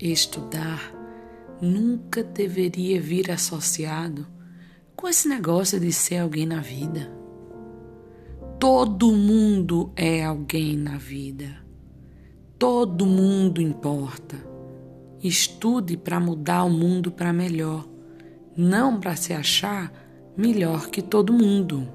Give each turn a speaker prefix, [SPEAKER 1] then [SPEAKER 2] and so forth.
[SPEAKER 1] Estudar nunca deveria vir associado com esse negócio de ser alguém na vida. Todo mundo é alguém na vida. Todo mundo importa. Estude para mudar o mundo para melhor, não para se achar melhor que todo mundo.